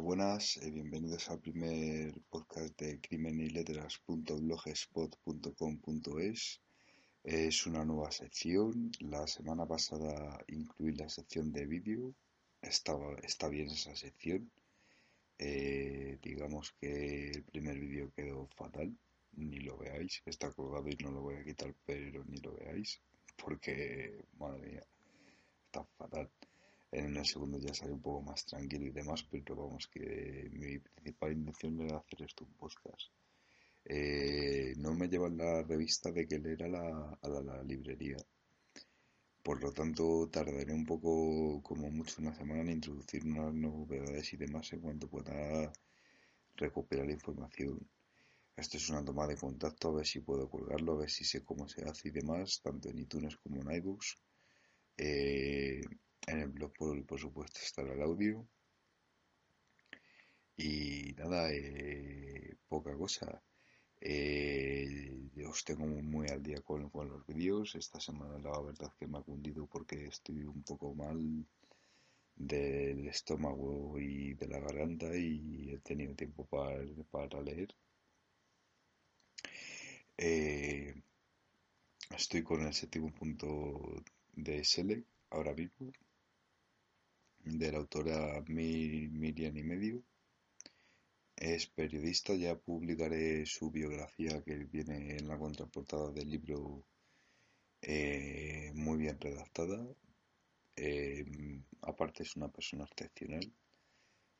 Buenas, eh, bienvenidos al primer podcast de crimen y letras.blogspot.com.es. Es una nueva sección. La semana pasada incluí la sección de vídeo. Estaba, está bien esa sección. Eh, digamos que el primer vídeo quedó fatal. Ni lo veáis. Está colgado y no lo voy a quitar, pero ni lo veáis. Porque, madre mía, está fatal. En el segundo ya sale un poco más tranquilo y demás, pero vamos, que mi principal intención era hacer esto un podcast. Eh, no me llevan la revista de que leer a la, librería. Por lo tanto, tardaré un poco, como mucho, una semana en introducir unas novedades y demás en cuanto pueda recuperar información. Esto es una toma de contacto, a ver si puedo colgarlo, a ver si sé cómo se hace y demás, tanto en iTunes como en iBooks. Eh, en el blog, por, supuesto, estará el audio. Y nada, eh, poca cosa. Eh, os tengo muy al día con, los vídeos. Esta semana la verdad que me ha cundido porque estoy un poco mal del estómago y de la garganta y he tenido tiempo para, para leer. Eh, estoy con el séptimo punto de Select ahora mismo de la autora Mir Miriam y medio. Es periodista, ya publicaré su biografía que viene en la contraportada del libro eh, muy bien redactada. Eh, aparte es una persona excepcional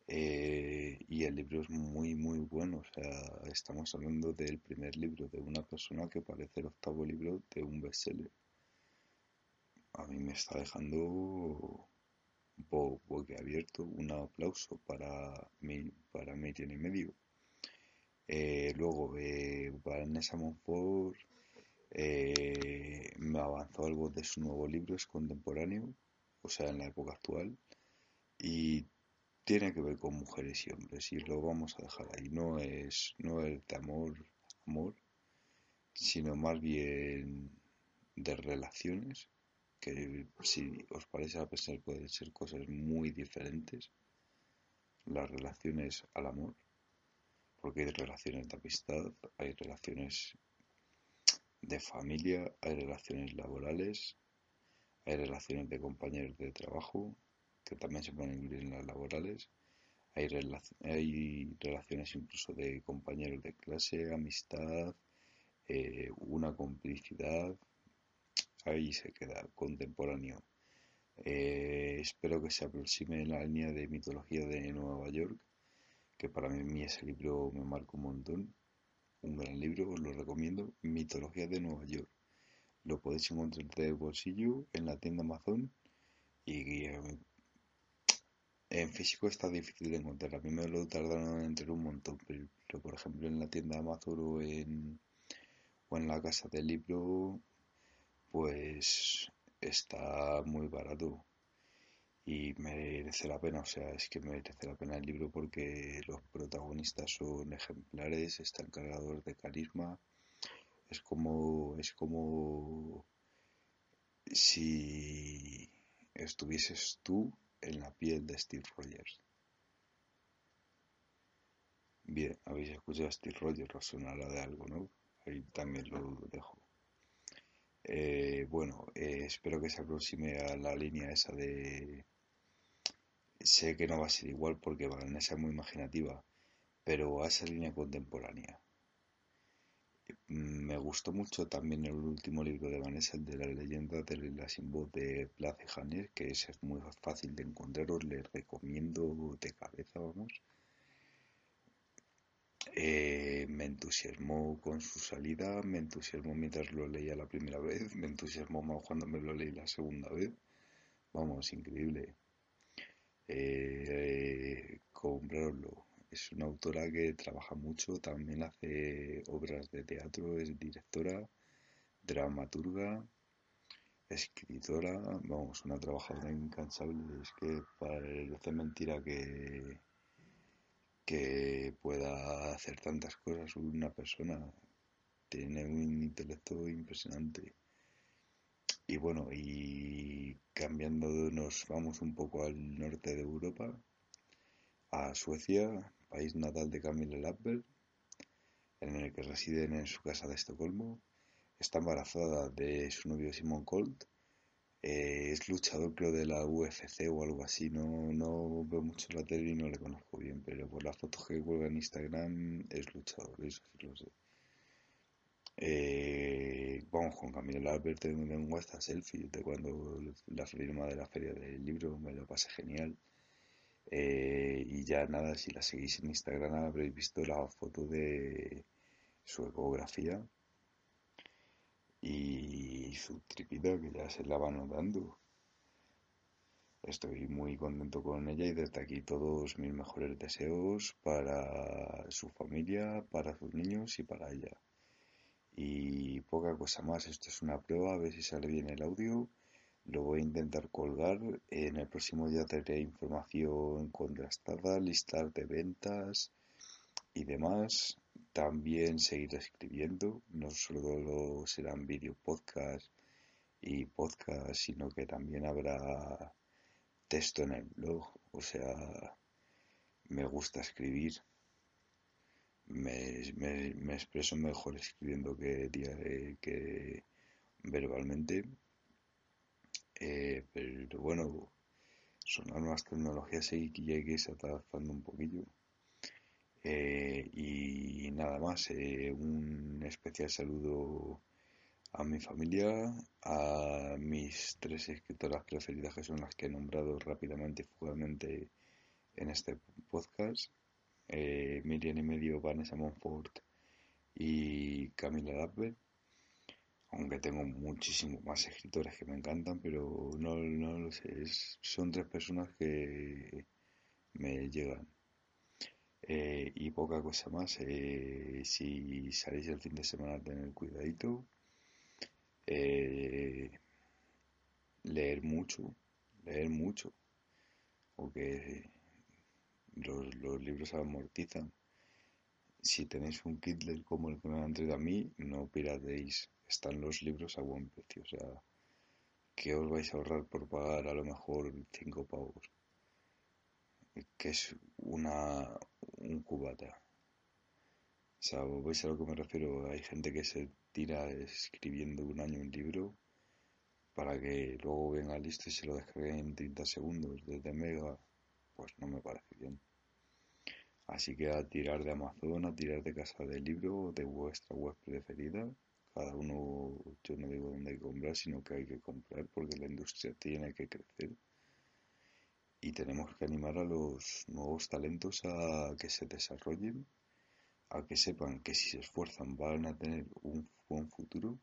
eh, y el libro es muy muy bueno. O sea, estamos hablando del primer libro de una persona que parece el octavo libro de un bestseller. A mí me está dejando abierto un aplauso para mí, para Miriam y medio. Eh, luego, eh, Vanessa Monfort eh, me avanzó algo de su nuevo libro, es contemporáneo, o sea, en la época actual, y tiene que ver con mujeres y hombres, y lo vamos a dejar ahí. No es, no es de amor, amor, sino más bien de relaciones que si os parece a pensar pueden ser cosas muy diferentes las relaciones al amor porque hay relaciones de amistad hay relaciones de familia hay relaciones laborales hay relaciones de compañeros de trabajo que también se pueden incluir en las laborales hay, hay relaciones incluso de compañeros de clase amistad eh, una complicidad ahí se queda contemporáneo. Eh, espero que se aproxime en la línea de mitología de Nueva York, que para mí ese libro me marca un montón. Un gran libro, os lo recomiendo. Mitología de Nueva York. Lo podéis encontrar de bolsillo en la tienda Amazon y eh, en físico está difícil de encontrar. A mí me lo tardaron en entrar un montón, pero, por ejemplo en la tienda Amazon o en, o en la casa del libro, pues está muy barato y merece la pena, o sea, es que merece la pena el libro porque los protagonistas son ejemplares, están cargados de carisma, es como, es como si estuvieses tú en la piel de Steve Rogers. Bien, habéis escuchado a Steve Rogers, os sonará de algo, ¿no? Ahí también lo dejo. Eh, bueno, eh, espero que se aproxime a la línea esa de... Sé que no va a ser igual porque Vanessa es muy imaginativa, pero a esa línea contemporánea. Me gustó mucho también el último libro de Vanessa, el de la leyenda de la sin voz de Place Janes, que es muy fácil de encontrar, os le recomiendo de cabeza, vamos. Eh, me entusiasmó con su salida, me entusiasmó mientras lo leía la primera vez, me entusiasmó más cuando me lo leí la segunda vez. Vamos, increíble. Eh, Es una autora que trabaja mucho, también hace obras de teatro, es directora, dramaturga, escritora, vamos, una trabajadora incansable. Es que parece mentira que que pueda hacer tantas cosas una persona. Tiene un intelecto impresionante. Y bueno, y cambiando, nos vamos un poco al norte de Europa, a Suecia, país natal de Camilla Lappberg, en el que residen en su casa de Estocolmo. Está embarazada de su novio Simon Colt eh, es luchador creo de la UFC o algo así, no, no veo mucho la tele y no le conozco bien, pero por las fotos que cuelga en Instagram es luchador, eso sí lo sé. Eh, vamos con Camila Albert, tengo esta selfie de cuando la firma de la feria del libro, me lo pasé genial. Eh, y ya nada, si la seguís en Instagram habréis visto la foto de su ecografía y su tripita que ya se la va notando. Estoy muy contento con ella y desde aquí todos mis mejores deseos para su familia, para sus niños y para ella. Y poca cosa más, esto es una prueba, a ver si sale bien el audio. Lo voy a intentar colgar. En el próximo día tendré información contrastada, listas de ventas y demás. También seguiré escribiendo, no solo serán vídeo podcast y podcast, sino que también habrá texto en el blog. O sea, me gusta escribir. Me, expreso mejor escribiendo que, que verbalmente. Eh, pero bueno, son las nuevas tecnologías y hay que irse adaptando un poquillo. Eh, y nada más, eh, un especial saludo a mi familia, a mis tres escritoras preferidas que son las que he nombrado rápidamente y fugazmente en este podcast. Eh, Miriam y medio, Vanessa Monfort y Camila Lappel. Aunque tengo muchísimos más escritores que me encantan, pero no, no lo sé. son tres personas que me llegan. Eh, y poca cosa más. Eh, si salís el fin de semana, tener cuidadito. Eh, leer mucho, leer mucho. Porque los, los libros amortizan. Si tenéis un Kindle como el que me han traído a mí, no pirateéis. Están los libros a buen precio. O sea, que os vais a ahorrar por pagar a lo mejor 5 pavos que es una, un cubata. O sea, ¿veis a lo que me refiero? Hay gente que se tira escribiendo un año un libro para que luego venga listo y se lo descargue en 30 segundos desde Mega. Pues no me parece bien. Así que a tirar de Amazon, a tirar de casa del libro, de vuestra web preferida, cada uno, yo no digo dónde hay que comprar, sino que hay que comprar porque la industria tiene que crecer. Y tenemos que animar a los nuevos talentos a que se desarrollen, a que sepan que si se esfuerzan van a tener un buen futuro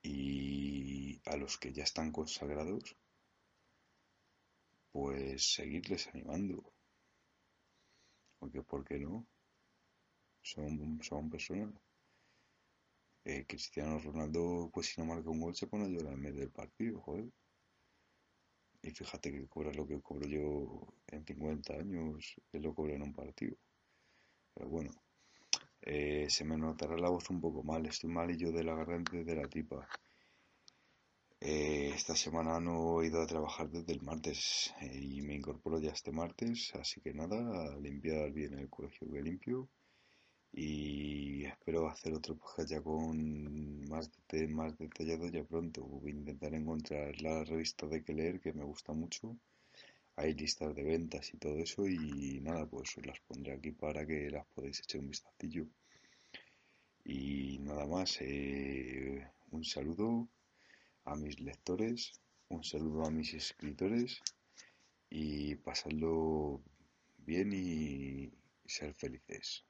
y a los que ya están consagrados, pues seguirles animando. Porque, ¿por qué no? Son, son personas. Eh, Cristiano Ronaldo, pues si no marca un gol, se pone a llorar en medio del partido, joder. Fíjate que cobra lo que cobro yo en 50 años, él lo cobra en un partido. Pero bueno, eh, se me notará la voz un poco mal, estoy mal y yo de la garganta de la tipa. Eh, esta semana no he ido a trabajar desde el martes eh, y me incorporo ya este martes, así que nada, a limpiar bien el colegio que limpio y espero hacer otro podcast ya con más, más detallado ya pronto. Voy a intentar encontrar la revista de que leer que me gusta mucho. Hay listas de ventas y todo eso y nada, pues las pondré aquí para que las podáis echar un vistacillo. Y nada más, eh, un saludo a mis lectores, un saludo a mis escritores y pasadlo bien y ser felices.